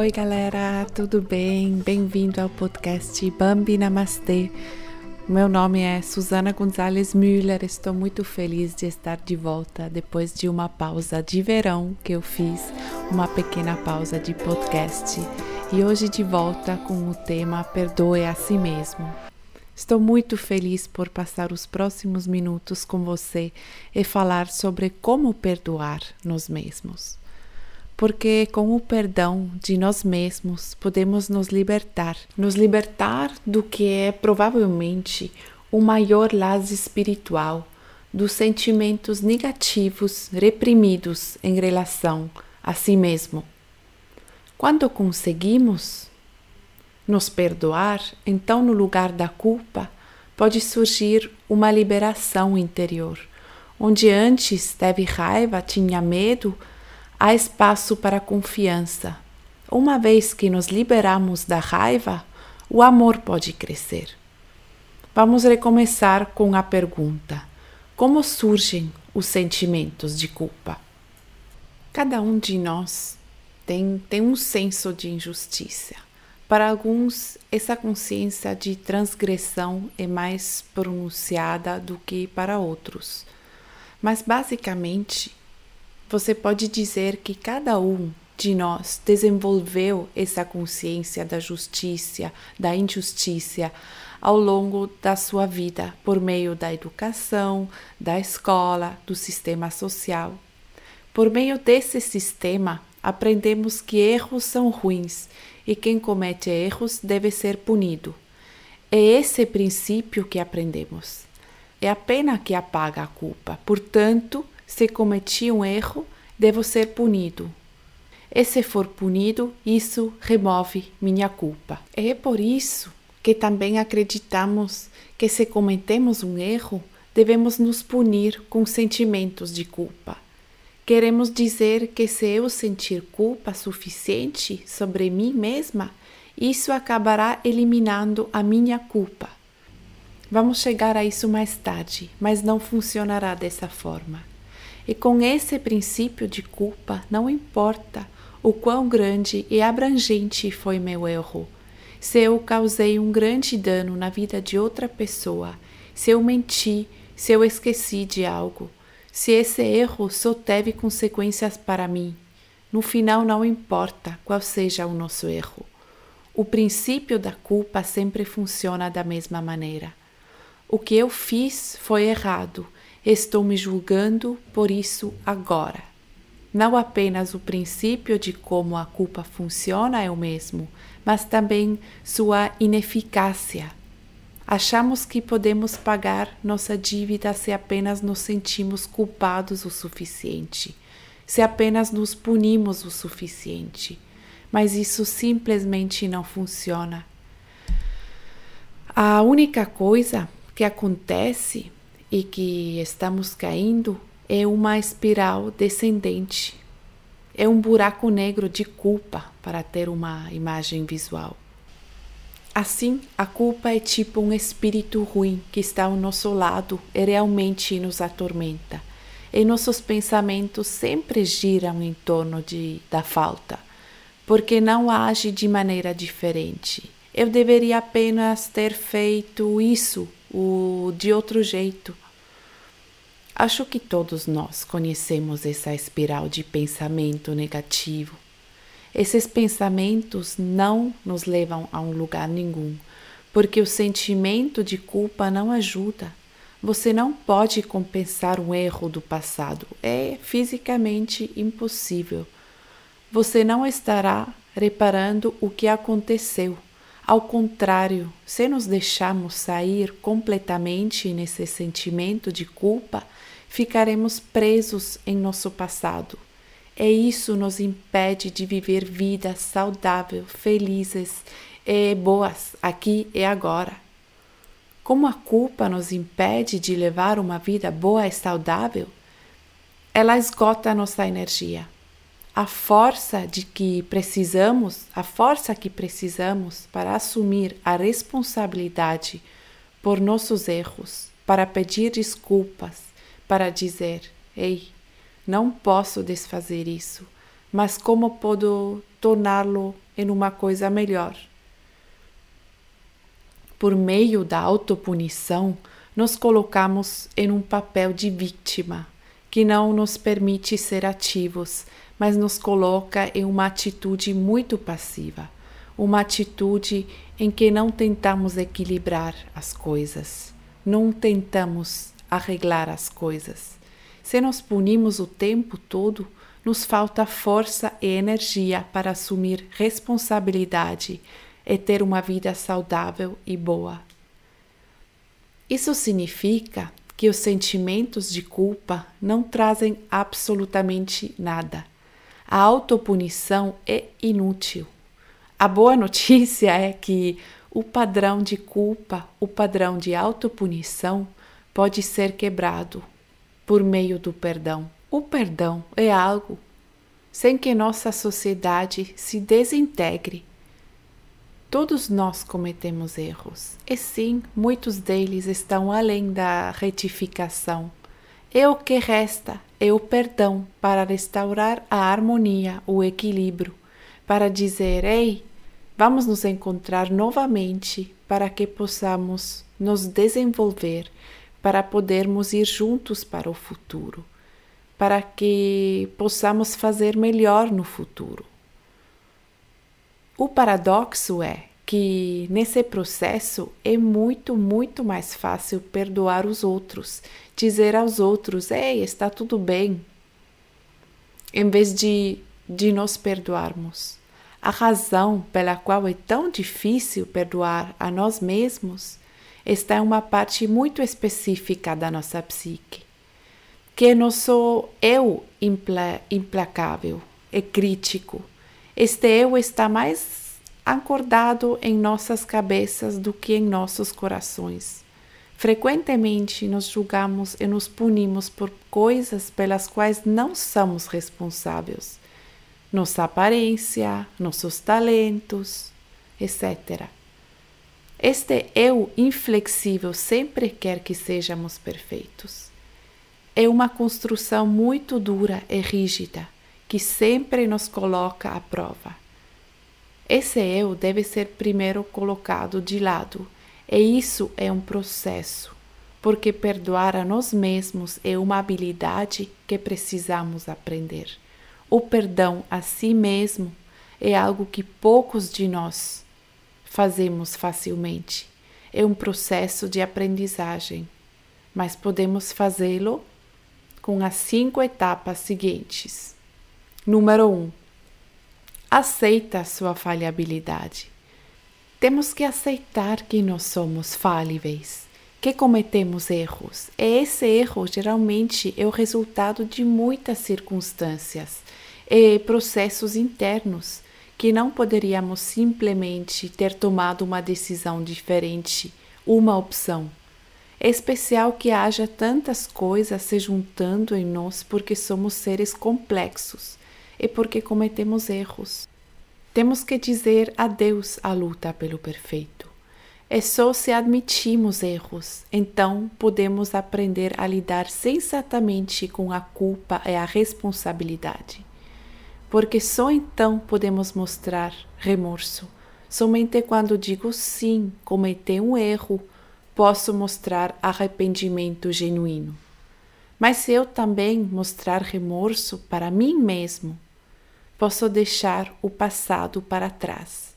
Oi, galera, tudo bem? Bem-vindo ao podcast Bambi Namastê. Meu nome é Susana Gonzalez Müller. Estou muito feliz de estar de volta depois de uma pausa de verão que eu fiz, uma pequena pausa de podcast. E hoje de volta com o tema Perdoe a si mesmo. Estou muito feliz por passar os próximos minutos com você e falar sobre como perdoar nos mesmos. Porque com o perdão de nós mesmos podemos nos libertar, nos libertar do que é provavelmente o maior laço espiritual, dos sentimentos negativos reprimidos em relação a si mesmo. Quando conseguimos nos perdoar, então no lugar da culpa pode surgir uma liberação interior. Onde antes teve raiva, tinha medo, há espaço para confiança. Uma vez que nos liberamos da raiva, o amor pode crescer. Vamos recomeçar com a pergunta: como surgem os sentimentos de culpa? Cada um de nós tem, tem um senso de injustiça para alguns, essa consciência de transgressão é mais pronunciada do que para outros. Mas, basicamente, você pode dizer que cada um de nós desenvolveu essa consciência da justiça, da injustiça ao longo da sua vida, por meio da educação, da escola, do sistema social. Por meio desse sistema, aprendemos que erros são ruins e quem comete erros deve ser punido. É esse princípio que aprendemos. É a pena que apaga a culpa. Portanto, se cometi um erro, devo ser punido. E se for punido, isso remove minha culpa. É por isso que também acreditamos que se cometemos um erro, devemos nos punir com sentimentos de culpa. Queremos dizer que se eu sentir culpa suficiente sobre mim mesma, isso acabará eliminando a minha culpa. Vamos chegar a isso mais tarde, mas não funcionará dessa forma. E com esse princípio de culpa, não importa o quão grande e abrangente foi meu erro. Se eu causei um grande dano na vida de outra pessoa, se eu menti, se eu esqueci de algo, se esse erro só teve consequências para mim, no final não importa qual seja o nosso erro. O princípio da culpa sempre funciona da mesma maneira. O que eu fiz foi errado, estou me julgando por isso agora. Não apenas o princípio de como a culpa funciona é o mesmo, mas também sua ineficácia Achamos que podemos pagar nossa dívida se apenas nos sentimos culpados o suficiente, se apenas nos punimos o suficiente. Mas isso simplesmente não funciona. A única coisa que acontece e que estamos caindo é uma espiral descendente. É um buraco negro de culpa para ter uma imagem visual. Assim, a culpa é tipo um espírito ruim que está ao nosso lado e realmente nos atormenta. E nossos pensamentos sempre giram em torno de, da falta, porque não age de maneira diferente. Eu deveria apenas ter feito isso ou de outro jeito. Acho que todos nós conhecemos essa espiral de pensamento negativo esses pensamentos não nos levam a um lugar nenhum, porque o sentimento de culpa não ajuda. Você não pode compensar um erro do passado, é fisicamente impossível. Você não estará reparando o que aconteceu. Ao contrário, se nos deixarmos sair completamente nesse sentimento de culpa, ficaremos presos em nosso passado e isso nos impede de viver vidas saudáveis, felizes e boas aqui e agora. Como a culpa nos impede de levar uma vida boa e saudável, ela esgota nossa energia. A força de que precisamos, a força que precisamos para assumir a responsabilidade por nossos erros, para pedir desculpas, para dizer: "Ei, não posso desfazer isso, mas como posso torná-lo em uma coisa melhor. Por meio da autopunição, nos colocamos em um papel de vítima, que não nos permite ser ativos, mas nos coloca em uma atitude muito passiva, uma atitude em que não tentamos equilibrar as coisas, não tentamos arreglar as coisas. Se nos punimos o tempo todo, nos falta força e energia para assumir responsabilidade e ter uma vida saudável e boa. Isso significa que os sentimentos de culpa não trazem absolutamente nada. A autopunição é inútil. A boa notícia é que o padrão de culpa, o padrão de autopunição, pode ser quebrado por meio do perdão. O perdão é algo sem que nossa sociedade se desintegre. Todos nós cometemos erros, e sim, muitos deles estão além da retificação. E o que resta é o perdão para restaurar a harmonia, o equilíbrio, para dizer: ei, vamos nos encontrar novamente para que possamos nos desenvolver para podermos ir juntos para o futuro, para que possamos fazer melhor no futuro. O paradoxo é que nesse processo é muito, muito mais fácil perdoar os outros, dizer aos outros: Ei, está tudo bem, em vez de, de nos perdoarmos. A razão pela qual é tão difícil perdoar a nós mesmos está em uma parte muito específica da nossa psique, que é nosso eu impla, implacável e crítico. Este eu está mais acordado em nossas cabeças do que em nossos corações. Frequentemente nos julgamos e nos punimos por coisas pelas quais não somos responsáveis. Nossa aparência, nossos talentos, etc. Este eu inflexível sempre quer que sejamos perfeitos. É uma construção muito dura e rígida que sempre nos coloca à prova. Esse eu deve ser primeiro colocado de lado, e isso é um processo, porque perdoar a nós mesmos é uma habilidade que precisamos aprender. O perdão a si mesmo é algo que poucos de nós fazemos facilmente. É um processo de aprendizagem, mas podemos fazê-lo com as cinco etapas seguintes. Número 1. Um, aceita a sua falhabilidade. Temos que aceitar que nós somos falíveis, que cometemos erros. E esse erro geralmente é o resultado de muitas circunstâncias e processos internos que não poderíamos simplesmente ter tomado uma decisão diferente, uma opção. É especial que haja tantas coisas se juntando em nós porque somos seres complexos e porque cometemos erros. Temos que dizer adeus à luta pelo perfeito. É só se admitimos erros, então podemos aprender a lidar sensatamente com a culpa e a responsabilidade porque só então podemos mostrar remorso. Somente quando digo sim, cometi um erro, posso mostrar arrependimento genuíno. Mas se eu também mostrar remorso para mim mesmo, posso deixar o passado para trás.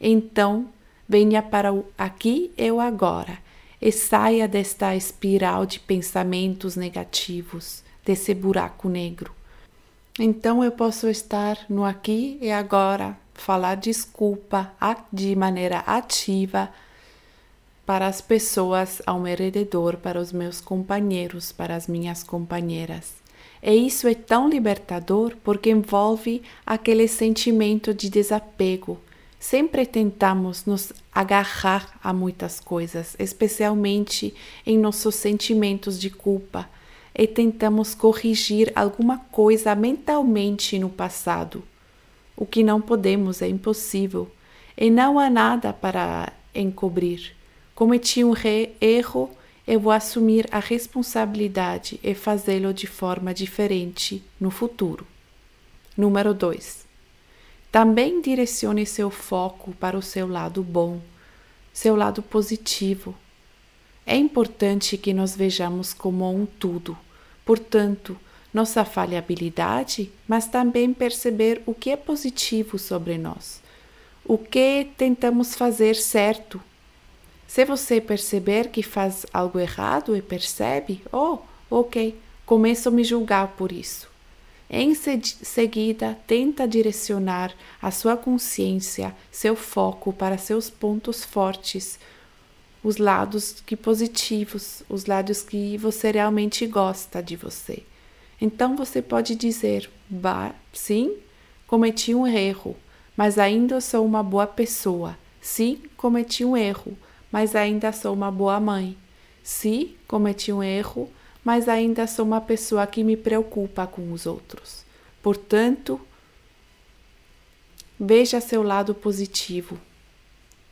Então, venha para o aqui e o agora e saia desta espiral de pensamentos negativos, desse buraco negro. Então eu posso estar no aqui e agora, falar desculpa de maneira ativa para as pessoas ao meu redor, para os meus companheiros, para as minhas companheiras. E isso é tão libertador porque envolve aquele sentimento de desapego. Sempre tentamos nos agarrar a muitas coisas, especialmente em nossos sentimentos de culpa e tentamos corrigir alguma coisa mentalmente no passado. O que não podemos é impossível e não há nada para encobrir. Cometi um erro, eu vou assumir a responsabilidade e fazê-lo de forma diferente no futuro. Número 2. Também direcione seu foco para o seu lado bom, seu lado positivo. É importante que nos vejamos como um tudo, portanto, nossa falhabilidade, mas também perceber o que é positivo sobre nós, o que tentamos fazer certo. Se você perceber que faz algo errado e percebe, oh, ok, começo a me julgar por isso. Em seguida, tenta direcionar a sua consciência, seu foco para seus pontos fortes, os lados que positivos, os lados que você realmente gosta de você. Então você pode dizer: bah, sim, cometi um erro, mas ainda sou uma boa pessoa. Sim, cometi um erro, mas ainda sou uma boa mãe. Sim, cometi um erro, mas ainda sou uma pessoa que me preocupa com os outros. Portanto, veja seu lado positivo.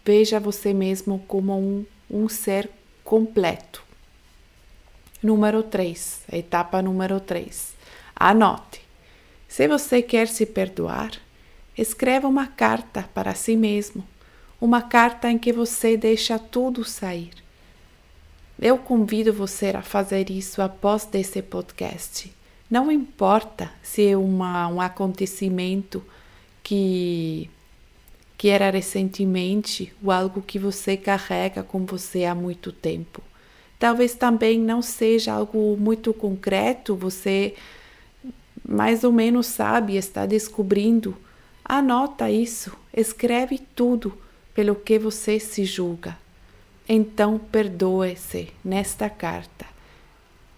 Veja você mesmo como um, um ser completo. Número 3, etapa número 3. Anote. Se você quer se perdoar, escreva uma carta para si mesmo, uma carta em que você deixa tudo sair. Eu convido você a fazer isso após desse podcast. Não importa se é uma, um acontecimento que, que era recentemente ou algo que você carrega com você há muito tempo. Talvez também não seja algo muito concreto, você mais ou menos sabe, está descobrindo. Anota isso, escreve tudo pelo que você se julga. Então perdoe-se nesta carta.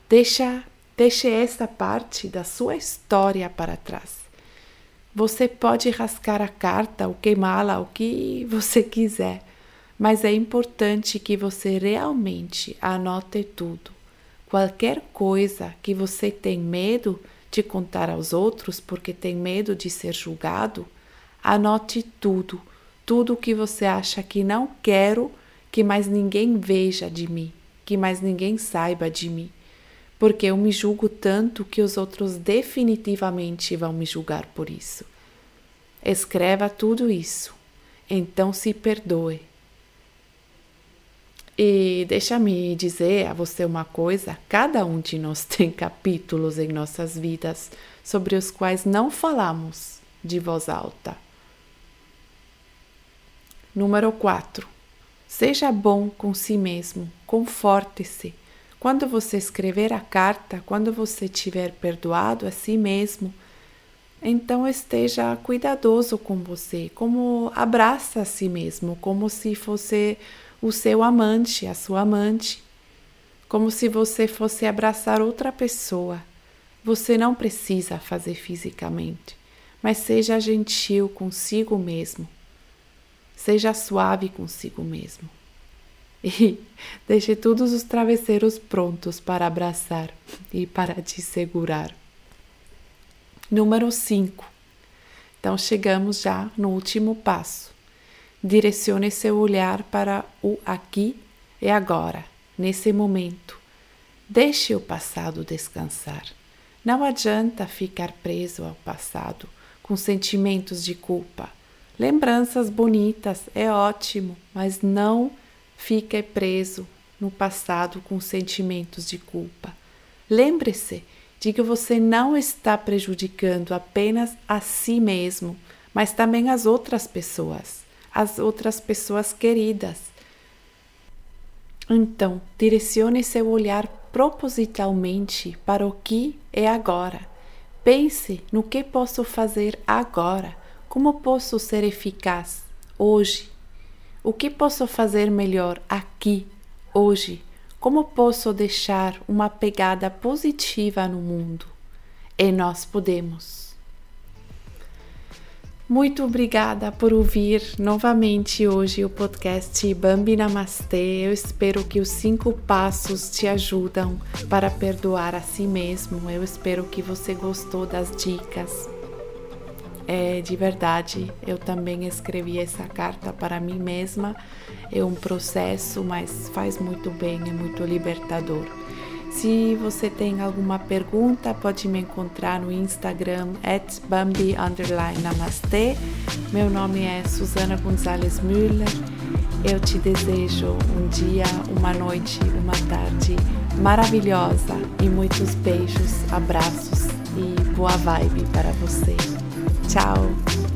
Deixa, deixe esta parte da sua história para trás. Você pode rascar a carta ou queimá-la, o que você quiser mas é importante que você realmente anote tudo. Qualquer coisa que você tem medo de contar aos outros porque tem medo de ser julgado, anote tudo, tudo que você acha que não quero que mais ninguém veja de mim, que mais ninguém saiba de mim, porque eu me julgo tanto que os outros definitivamente vão me julgar por isso. Escreva tudo isso, então se perdoe e deixa-me dizer a você uma coisa: cada um de nós tem capítulos em nossas vidas sobre os quais não falamos de voz alta. Número 4. Seja bom com si mesmo, conforte-se. Quando você escrever a carta, quando você tiver perdoado a si mesmo, então esteja cuidadoso com você, como abraça a si mesmo, como se fosse o seu amante, a sua amante, como se você fosse abraçar outra pessoa. Você não precisa fazer fisicamente, mas seja gentil consigo mesmo. Seja suave consigo mesmo. E deixe todos os travesseiros prontos para abraçar e para te segurar. Número 5. Então chegamos já no último passo. Direcione seu olhar para o aqui e agora, nesse momento. Deixe o passado descansar. Não adianta ficar preso ao passado com sentimentos de culpa. Lembranças bonitas é ótimo, mas não fique preso no passado com sentimentos de culpa. Lembre-se de que você não está prejudicando apenas a si mesmo, mas também as outras pessoas as outras pessoas queridas. Então, direcione seu olhar propositalmente para o que é agora. Pense no que posso fazer agora, como posso ser eficaz hoje, o que posso fazer melhor aqui, hoje, como posso deixar uma pegada positiva no mundo. E nós podemos. Muito obrigada por ouvir novamente hoje o podcast Bambi Namastê. Eu espero que os cinco passos te ajudam para perdoar a si mesmo. Eu espero que você gostou das dicas. É, de verdade, eu também escrevi essa carta para mim mesma. É um processo, mas faz muito bem, é muito libertador. Se você tem alguma pergunta, pode me encontrar no Instagram @bambi_namaste. Meu nome é Susana Gonzalez Müller. Eu te desejo um dia, uma noite, uma tarde maravilhosa e muitos beijos, abraços e boa vibe para você. Chao.